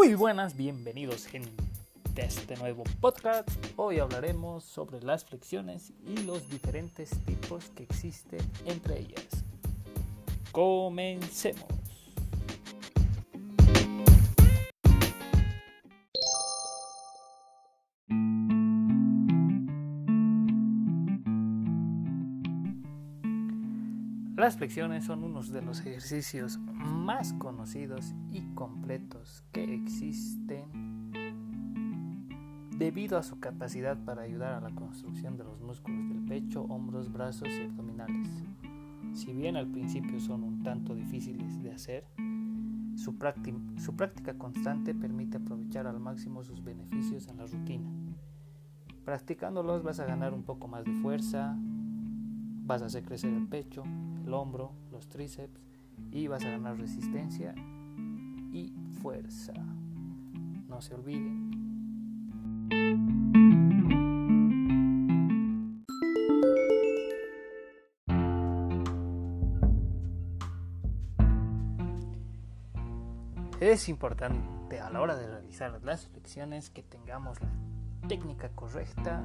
Muy buenas, bienvenidos gente a este nuevo podcast. Hoy hablaremos sobre las flexiones y los diferentes tipos que existen entre ellas. Comencemos. Las flexiones son uno de los ejercicios más conocidos y completos que existen debido a su capacidad para ayudar a la construcción de los músculos del pecho, hombros, brazos y abdominales. Si bien al principio son un tanto difíciles de hacer, su, su práctica constante permite aprovechar al máximo sus beneficios en la rutina. Practicándolos vas a ganar un poco más de fuerza, vas a hacer crecer el pecho, el hombro, los tríceps y vas a ganar resistencia y fuerza. No se olviden. Es importante a la hora de realizar las flexiones que tengamos la técnica correcta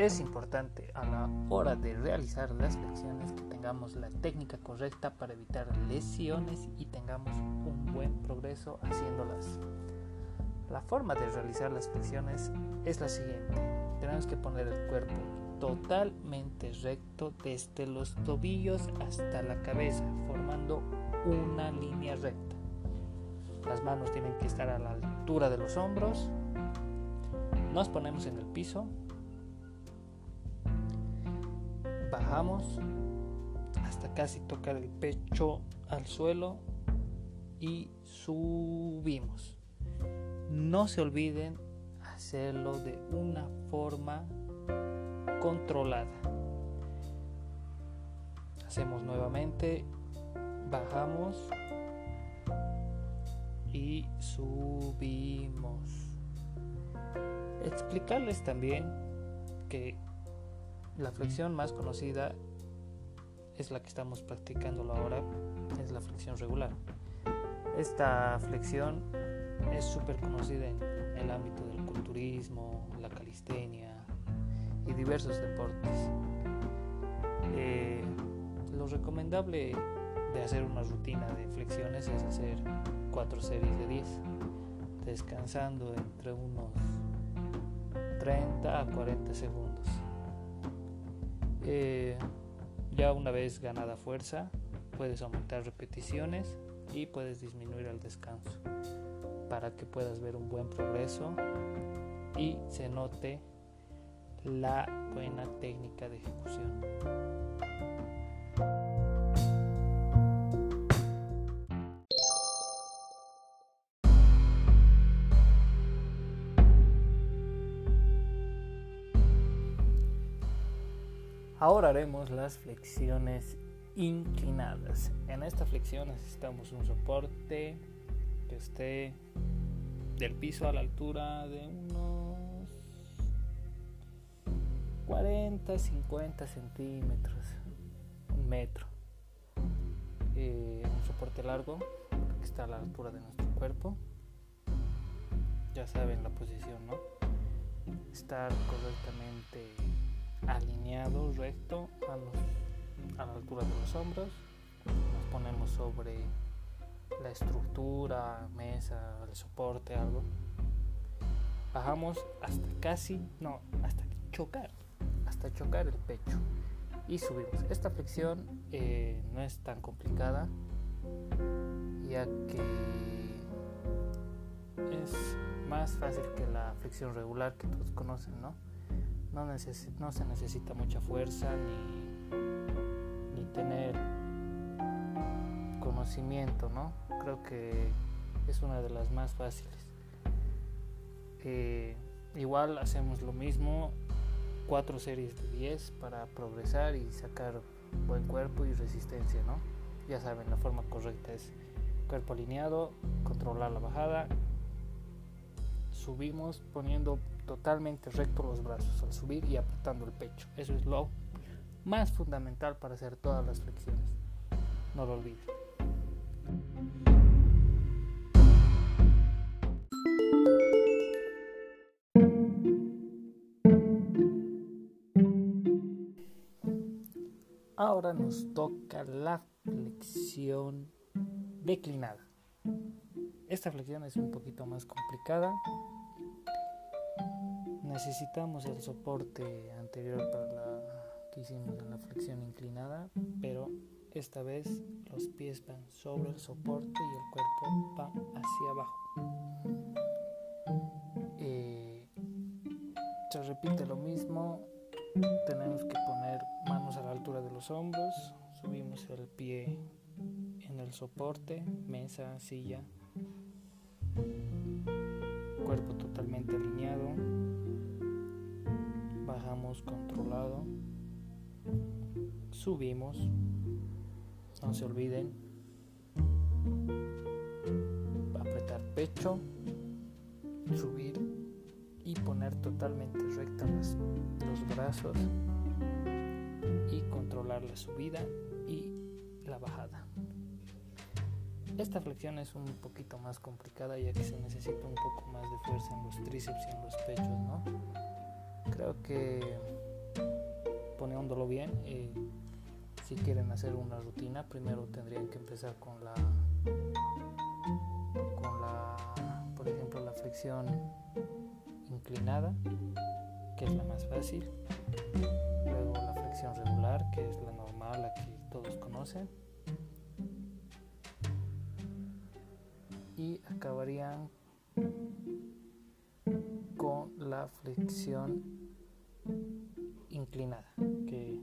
Es importante a la hora de realizar las flexiones que tengamos la técnica correcta para evitar lesiones y tengamos un buen progreso haciéndolas. La forma de realizar las flexiones es la siguiente. Tenemos que poner el cuerpo totalmente recto desde los tobillos hasta la cabeza, formando una línea recta. Las manos tienen que estar a la altura de los hombros. Nos ponemos en el piso bajamos hasta casi tocar el pecho al suelo y subimos. No se olviden hacerlo de una forma controlada. Hacemos nuevamente, bajamos y subimos. Explicarles también que la flexión más conocida es la que estamos practicando ahora, es la flexión regular. Esta flexión es súper conocida en el ámbito del culturismo, la calistenia y diversos deportes. Eh, lo recomendable de hacer una rutina de flexiones es hacer cuatro series de 10, descansando entre unos 30 a 40 segundos. Eh, ya una vez ganada fuerza, puedes aumentar repeticiones y puedes disminuir el descanso para que puedas ver un buen progreso y se note la buena técnica de ejecución. Ahora haremos las flexiones inclinadas. En esta flexión necesitamos un soporte que esté del piso a la altura de unos 40, 50 centímetros, un metro. Eh, un soporte largo que está a la altura de nuestro cuerpo. Ya saben la posición, ¿no? Estar correctamente alineado, recto a, la altura de los hombros. Nos ponemos sobre la estructura, mesa, el soporte, algo. Bajamos hasta casi, no, hasta chocar, hasta chocar el pecho y subimos. Esta flexión eh, no es tan complicada, ya que es más fácil que la flexión regular que todos conocen, ¿no? No, no se necesita mucha fuerza ni, ni tener conocimiento, ¿no? Creo que es una de las más fáciles. Eh, igual hacemos lo mismo, cuatro series de 10 para progresar y sacar buen cuerpo y resistencia, ¿no? Ya saben, la forma correcta es cuerpo alineado, controlar la bajada, subimos poniendo totalmente recto los brazos al subir y apretando el pecho. Eso es lo más fundamental para hacer todas las flexiones. No lo olviden. Ahora nos toca la flexión declinada. Esta flexión es un poquito más complicada. Necesitamos el soporte anterior para la que hicimos en la flexión inclinada, pero esta vez los pies van sobre el soporte y el cuerpo va hacia abajo. Eh, se repite lo mismo, tenemos que poner manos a la altura de los hombros, subimos el pie en el soporte, mesa, silla, cuerpo totalmente alineado, bajamos controlado, subimos, no se olviden, apretar pecho, subir y poner totalmente rectos los brazos y controlar la subida y la bajada. Esta flexión es un poquito más complicada ya que se necesita un poco más de fuerza en los tríceps y en los pechos, ¿no? Creo que poniéndolo bien, eh, si quieren hacer una rutina, primero tendrían que empezar con la, con la, por ejemplo, la flexión inclinada, que es la más fácil. Luego la flexión regular, que es la normal, la que todos conocen. Y acabarían con la flexión inclinada, que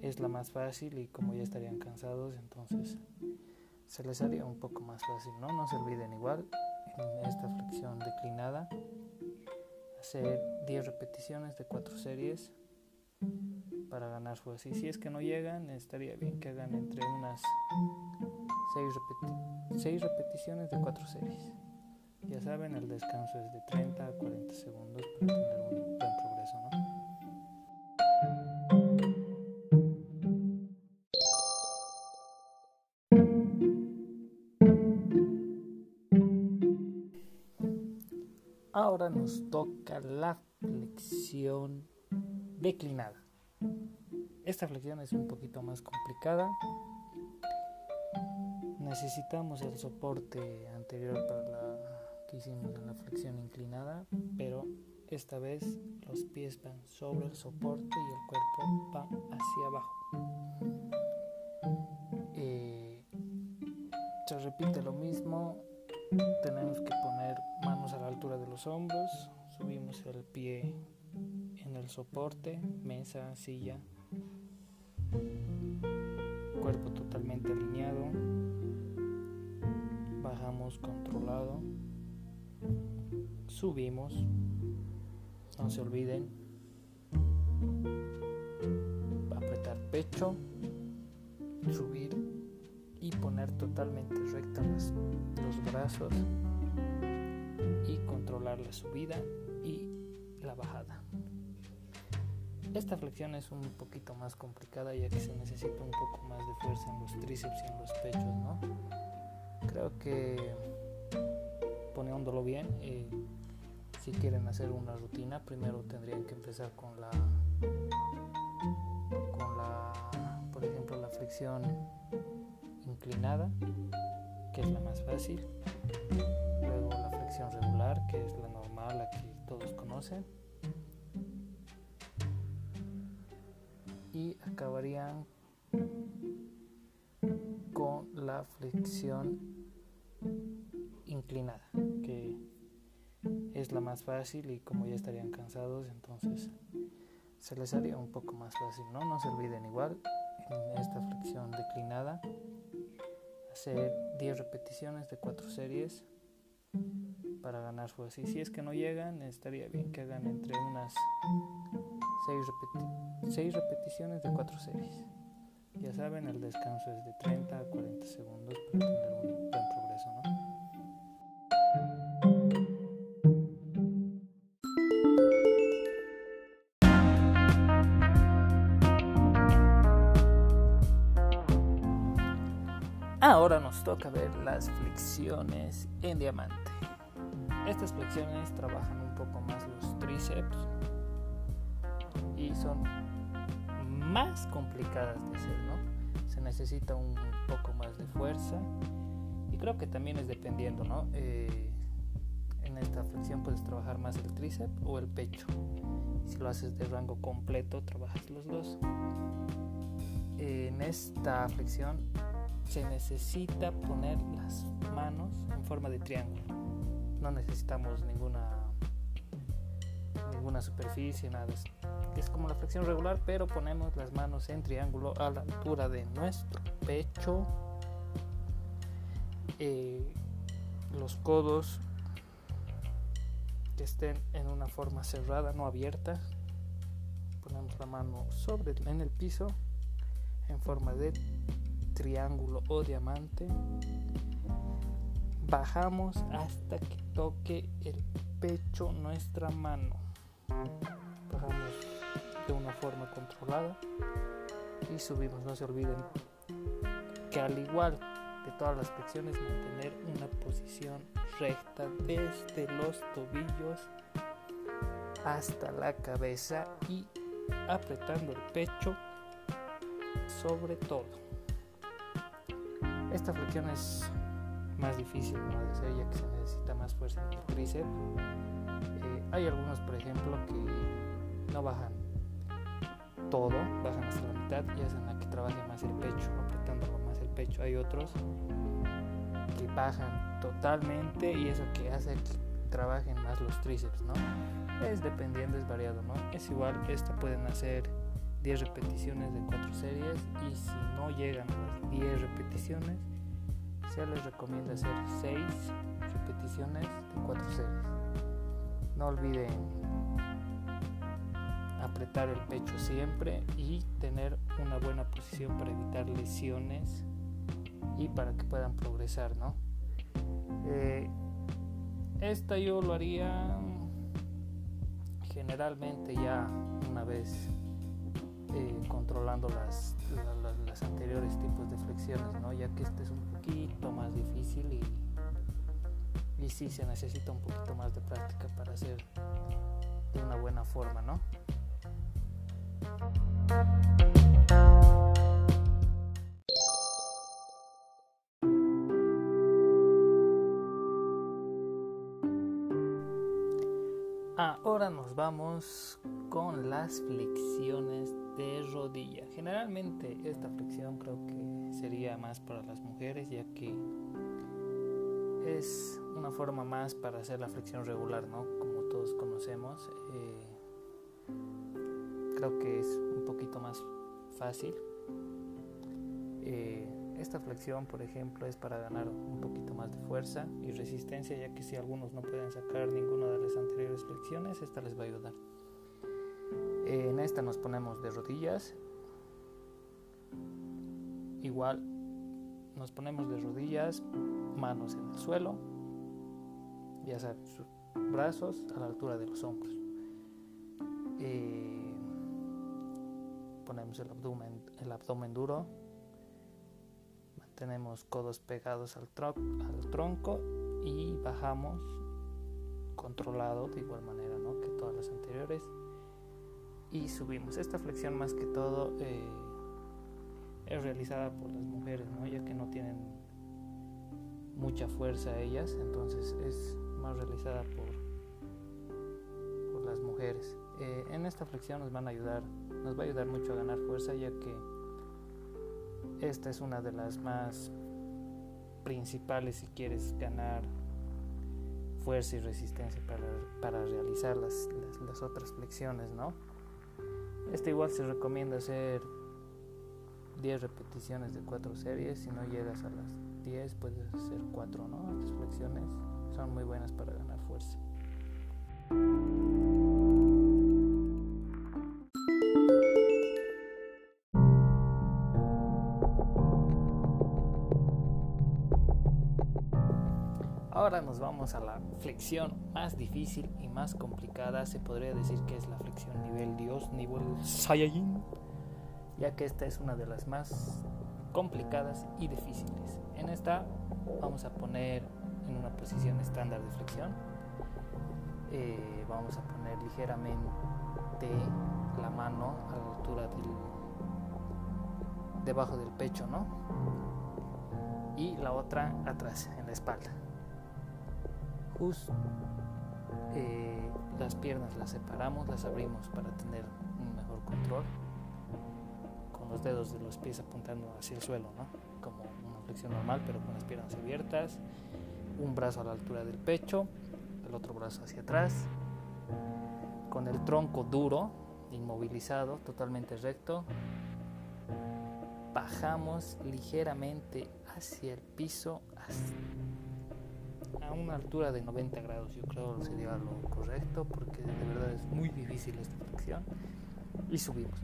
es la más fácil y como ya estarían cansados, entonces se les haría un poco más fácil, ¿no? No se olviden igual en esta flexión declinada hacer 10 repeticiones de 4 series para ganar fuerza. Y si es que no llegan, estaría bien que hagan entre unas 6, repeticiones de 4 series. Ya saben, el descanso es de 30 a 40 segundos para tener un buen progreso, ¿no? Ahora nos toca la flexión declinada. Esta flexión es un poquito más complicada. Necesitamos el soporte anterior para la hicimos en la flexión inclinada, pero esta vez los pies van sobre el soporte y el cuerpo va hacia abajo. Eh, se repite lo mismo, tenemos que poner manos a la altura de los hombros, subimos el pie en el soporte, mesa, silla, cuerpo totalmente alineado, bajamos controlado, subimos, no se olviden, apretar pecho, subir y poner totalmente rectos los brazos y controlar la subida y la bajada. Esta flexión es un poquito más complicada ya que se necesita un poco más de fuerza en los tríceps y en los pechos, ¿no? Creo que poniéndolo bien, eh, si quieren hacer una rutina, primero tendrían que empezar con la, con la, por ejemplo, la flexión inclinada, que es la más fácil. Luego la flexión regular, que es la normal, la que todos conocen. Y acabarían con la flexión inclinada, que es la más fácil y como ya estarían cansados, entonces se les haría un poco más fácil, ¿no? No se olviden igual en esta flexión declinada hacer 10 repeticiones de 4 series para ganar fuerza. Y si es que no llegan, estaría bien que hagan entre unas 6, repeticiones de 4 series. Ya saben, el descanso es de 30 a 40 segundos para tener un ahora nos toca ver las flexiones en diamante. Estas flexiones trabajan un poco más los tríceps y son más complicadas de hacer, ¿no? Se necesita un poco más de fuerza y creo que también es dependiendo, ¿no? Eh, en esta flexión puedes trabajar más el tríceps o el pecho. Si lo haces de rango completo, trabajas los dos. En esta flexión se necesita poner las manos en forma de triángulo. No necesitamos ninguna ninguna superficie, nada. Es como la flexión regular, pero ponemos las manos en triángulo a la altura de nuestro pecho. Eh, los codos que estén en una forma cerrada, no abierta. Ponemos la mano sobre en el piso en forma de triángulo o diamante. Bajamos hasta que toque el pecho nuestra mano. Bajamos de una forma controlada y subimos. No se olviden que al igual de todas las flexiones mantener una posición recta desde los tobillos hasta la cabeza y apretando el pecho sobre todo. Esta flexión es más difícil de hacer ya que se necesita más fuerza en el tríceps. Eh, hay algunos, por ejemplo, que no bajan todo, bajan hasta la mitad y hacen a que trabaje más el pecho, apretándolo más el pecho. Hay otros que bajan totalmente y eso que hace que trabajen más los tríceps, ¿no? Es dependiendo, es variado, ¿no? Es igual, esta pueden hacer 10 repeticiones de 4 series y si no llegan las 10 repeticiones se les recomienda hacer 6 repeticiones de 4 series. No olviden apretar el pecho siempre y tener una buena posición para evitar lesiones y para que puedan progresar, ¿no? Eh, esta yo lo haría generalmente ya una vez eh, controlando las, las, anteriores tipos de flexiones, ¿no? ya que este es un poquito más difícil y, y sí se necesita un poquito más de práctica para hacer de una buena forma. ¿no? Ahora nos vamos con las flexiones de rodilla. Generalmente esta flexión creo que sería más para las mujeres ya que es una forma más para hacer la flexión regular, ¿no? Como todos conocemos. Eh, creo que es un poquito más fácil. Eh, esta flexión, por ejemplo, es para ganar un poquito más de fuerza y resistencia, ya que si algunos no pueden sacar ninguna de las anteriores flexiones, esta les va a ayudar. En esta nos ponemos de rodillas. Igual nos ponemos de rodillas, manos en el suelo, ya sea brazos a la altura de los hombros. Eh, ponemos el abdomen, el abdomen duro, tenemos codos pegados al, al tronco y bajamos controlado de igual manera ¿no? que todas las anteriores y subimos esta flexión más que todo eh, es realizada por las mujeres ¿no? ya que no tienen mucha fuerza ellas entonces es más realizada por, por las mujeres eh, en esta flexión nos van a ayudar nos va a ayudar mucho a ganar fuerza ya que esta es una de las más principales si quieres ganar fuerza y resistencia para, realizar las, las, otras flexiones, ¿no? Este igual se recomienda hacer 10 repeticiones de 4 series. Si no llegas a las 10, puedes hacer 4, ¿no? Estas flexiones son muy buenas para ganar fuerza. Ahora nos vamos a la flexión más difícil y más complicada. Se podría decir que es la flexión nivel Dios, nivel Saiyajin, ya que esta es una de las más complicadas y difíciles. En esta vamos a poner en una posición estándar de flexión. Eh, vamos a poner ligeramente la mano a la altura del debajo del pecho, ¿no? Y la otra atrás, en la espalda. Eh, las piernas las separamos, las abrimos para tener un mejor control. Con los dedos de los pies apuntando hacia el suelo, ¿no? Como una flexión normal, pero con las piernas abiertas. Un brazo a la altura del pecho, el otro brazo hacia atrás. Con el tronco duro, inmovilizado, totalmente recto. Bajamos ligeramente hacia el piso a una altura de 90 grados. Yo creo sería lo correcto porque de verdad es muy difícil esta flexión. Y subimos.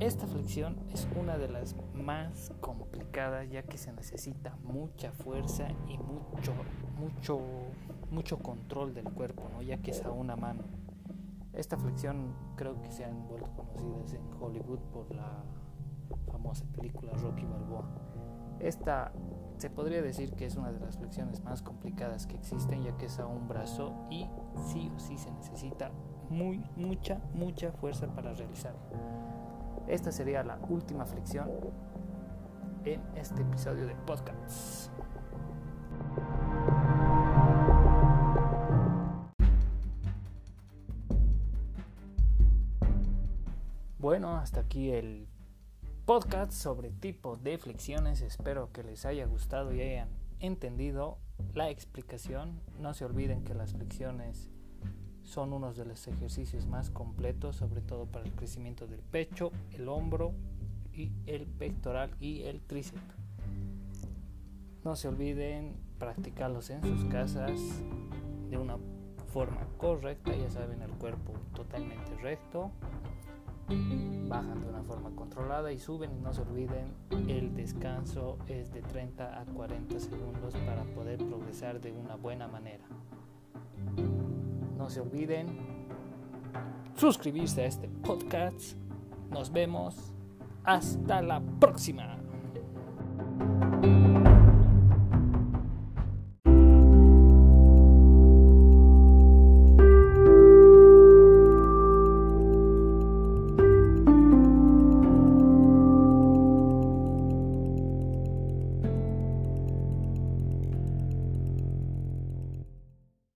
Esta flexión es una de las más complicadas ya que se necesita mucha fuerza y mucho, mucho, mucho control del cuerpo, ¿no? ya que es a una mano. Esta flexión creo que se han vuelto conocidas en Hollywood por la famosa película Rocky Balboa. Esta se podría decir que es una de las flexiones más complicadas que existen ya que es a un brazo y sí o sí se necesita muy mucha mucha fuerza para realizarla. Esta sería la última flexión en este episodio de podcast. Bueno, hasta aquí el podcast sobre tipo de flexiones. Espero que les haya gustado y hayan entendido la explicación. No se olviden que las flexiones son unos de los ejercicios más completos, sobre todo para el crecimiento del pecho, el hombro y el pectoral y el tríceps. No se olviden practicarlos en sus casas de una forma correcta, ya saben, el cuerpo totalmente recto bajan de una forma controlada y suben y no se olviden el descanso es de 30 a 40 segundos para poder progresar de una buena manera. No se olviden suscribirse a este podcast. Nos vemos. Hasta la próxima